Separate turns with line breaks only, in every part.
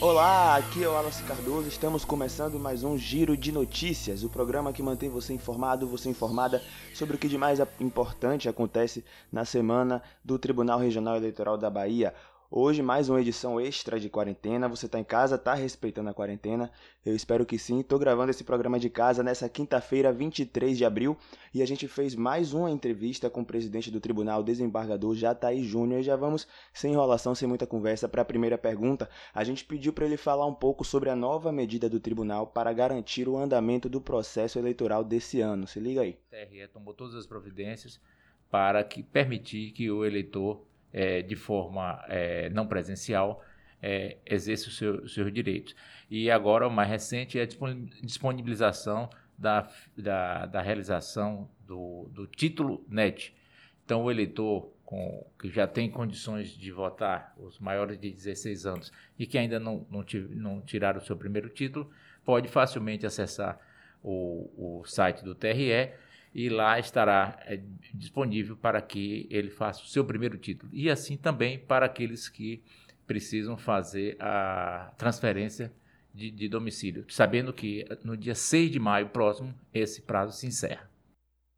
Olá, aqui é o Wallace Cardoso. Estamos começando mais um Giro de Notícias, o programa que mantém você informado, você informada sobre o que de mais importante acontece na semana do Tribunal Regional Eleitoral da Bahia. Hoje, mais uma edição extra de quarentena. Você está em casa, está respeitando a quarentena? Eu espero que sim. Estou gravando esse programa de casa nessa quinta-feira, 23 de abril, e a gente fez mais uma entrevista com o presidente do tribunal, desembargador Jataí Júnior. Já vamos, sem enrolação, sem muita conversa, para a primeira pergunta. A gente pediu para ele falar um pouco sobre a nova medida do tribunal para garantir o andamento do processo eleitoral desse ano. Se liga aí.
O TRE tomou todas as providências para que, permitir que o eleitor é, de forma é, não presencial é, exerça os seu, seus direitos. E agora, o mais recente é a disponibilização da, da, da realização do, do título NET. Então, o eleitor com, que já tem condições de votar, os maiores de 16 anos, e que ainda não, não, não tiraram o seu primeiro título, pode facilmente acessar o, o site do TRE e lá estará é, disponível para que ele faça o seu primeiro título. E assim também para aqueles que precisam fazer a transferência de, de domicílio, sabendo que no dia 6 de maio próximo esse prazo se encerra.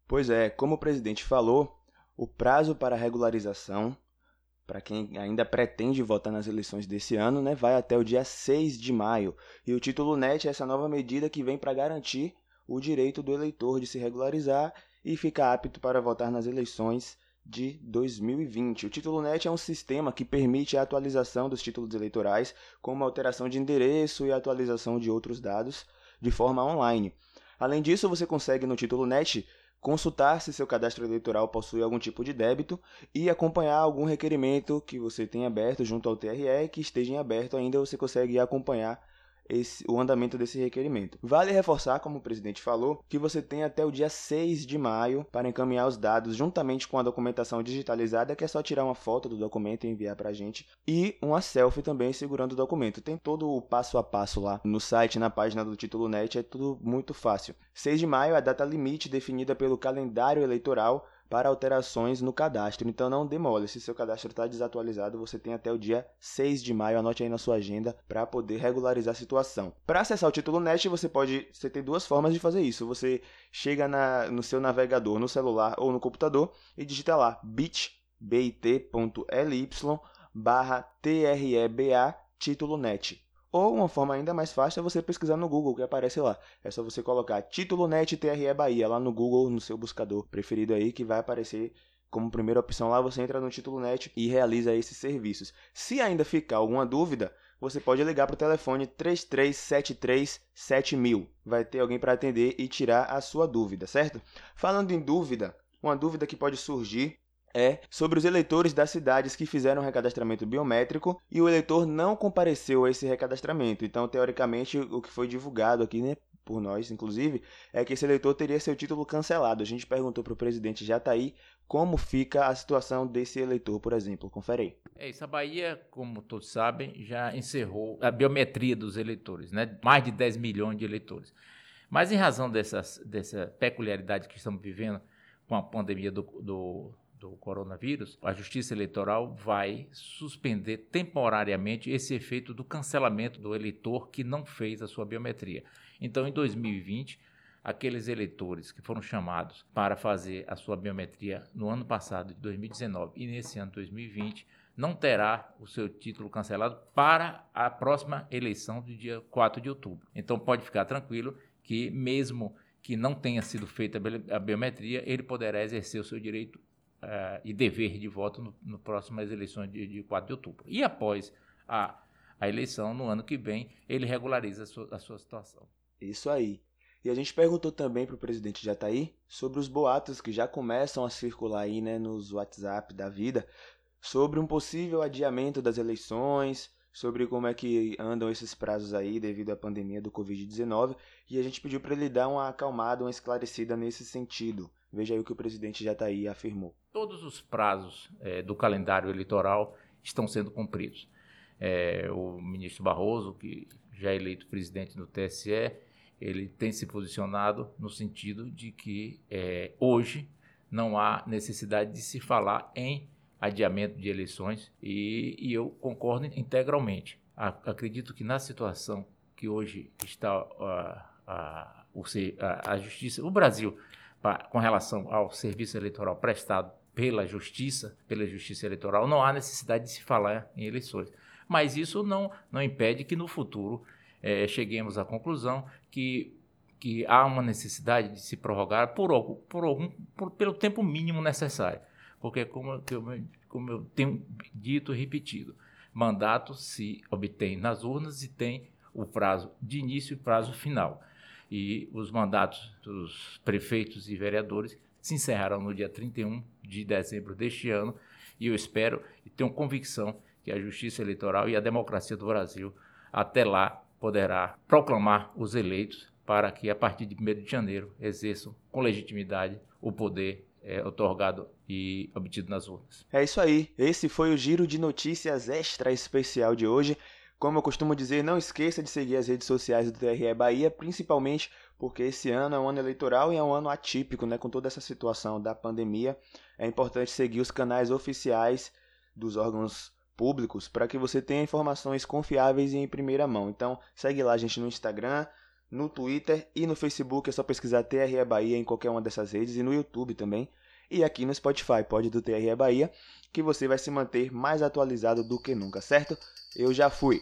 Pois é, como o presidente falou, o prazo para regularização para quem ainda pretende votar nas eleições desse ano, né, vai até o dia 6 de maio. E o título NET é essa nova medida que vem para garantir o direito do eleitor de se regularizar e ficar apto para votar nas eleições de 2020. O título NET é um sistema que permite a atualização dos títulos eleitorais, como alteração de endereço e atualização de outros dados de forma online. Além disso, você consegue no título NET consultar se seu cadastro eleitoral possui algum tipo de débito e acompanhar algum requerimento que você tenha aberto junto ao TRE que esteja em aberto ainda, você consegue acompanhar esse, o andamento desse requerimento. Vale reforçar, como o presidente falou, que você tem até o dia 6 de maio para encaminhar os dados juntamente com a documentação digitalizada, que é só tirar uma foto do documento e enviar para a gente, e uma selfie também segurando o documento. Tem todo o passo a passo lá no site, na página do título net, é tudo muito fácil. 6 de maio é a data limite definida pelo calendário eleitoral para alterações no cadastro. Então não demole, se seu cadastro está desatualizado, você tem até o dia 6 de maio, anote aí na sua agenda para poder regularizar a situação. Para acessar o título NET, você pode, você tem duas formas de fazer isso. Você chega na, no seu navegador, no celular ou no computador e digita lá bit.ly barra treba título net. Ou uma forma ainda mais fácil é você pesquisar no Google, que aparece lá. É só você colocar título net TRE Bahia lá no Google, no seu buscador preferido aí, que vai aparecer como primeira opção lá. Você entra no título net e realiza esses serviços. Se ainda ficar alguma dúvida, você pode ligar para o telefone 3373 7000. Vai ter alguém para atender e tirar a sua dúvida, certo? Falando em dúvida, uma dúvida que pode surgir é sobre os eleitores das cidades que fizeram recadastramento biométrico e o eleitor não compareceu a esse recadastramento. Então, teoricamente, o que foi divulgado aqui, né, por nós, inclusive, é que esse eleitor teria seu título cancelado. A gente perguntou para o presidente Jataí como fica a situação desse eleitor, por exemplo. Confere aí.
É isso, a Bahia, como todos sabem, já encerrou a biometria dos eleitores, né? mais de 10 milhões de eleitores. Mas em razão dessas, dessa peculiaridade que estamos vivendo com a pandemia do, do do coronavírus, a Justiça Eleitoral vai suspender temporariamente esse efeito do cancelamento do eleitor que não fez a sua biometria. Então, em 2020, aqueles eleitores que foram chamados para fazer a sua biometria no ano passado, de 2019, e nesse ano 2020, não terá o seu título cancelado para a próxima eleição do dia 4 de outubro. Então, pode ficar tranquilo que, mesmo que não tenha sido feita a biometria, ele poderá exercer o seu direito uh, e dever de voto no, no próximas eleições de, de 4 de outubro. E após a, a eleição, no ano que vem, ele regulariza a sua, a sua situação.
Isso aí. E a gente perguntou também para o presidente Jataí sobre os boatos que já começam a circular aí né, nos WhatsApp da vida sobre um possível adiamento das eleições, sobre como é que andam esses prazos aí devido à pandemia do Covid-19 e a gente pediu para ele dar uma acalmada, uma esclarecida nesse sentido. Veja aí o que o presidente Jataí afirmou.
Todos os prazos é, do calendário eleitoral estão sendo cumpridos. É, o ministro Barroso, que já é eleito presidente do TSE, ele tem se posicionado no sentido de que é, hoje não há necessidade de se falar em adiamento de eleições e, e eu concordo integralmente. acredito que na situação que hoje está a, a, a, a justiça, o Brasil, pra, com relação ao serviço eleitoral prestado pela justiça, pela justiça eleitoral, não há necessidade de se falar em eleições. Mas isso não, não impede que no futuro é, cheguemos à conclusão que, que há uma necessidade de se prorrogar por, por algum, por, pelo tempo mínimo necessário. Porque, como, como eu tenho dito e repetido, mandato se obtém nas urnas e tem o prazo de início e prazo final. E os mandatos dos prefeitos e vereadores se encerrarão no dia 31 de dezembro deste ano e eu espero e tenho convicção que a justiça eleitoral e a democracia do Brasil até lá poderá proclamar os eleitos para que a partir de 1 de janeiro exerçam com legitimidade o poder é, otorgado e obtido nas urnas.
É isso aí. Esse foi o giro de notícias extra especial de hoje. Como eu costumo dizer, não esqueça de seguir as redes sociais do TRE Bahia, principalmente porque esse ano é um ano eleitoral e é um ano atípico, né? Com toda essa situação da pandemia, é importante seguir os canais oficiais dos órgãos públicos para que você tenha informações confiáveis e em primeira mão. Então, segue lá a gente no Instagram, no Twitter e no Facebook, é só pesquisar TRE Bahia em qualquer uma dessas redes e no YouTube também. E aqui no Spotify, pode do TRE Bahia, que você vai se manter mais atualizado do que nunca, certo? Eu já fui.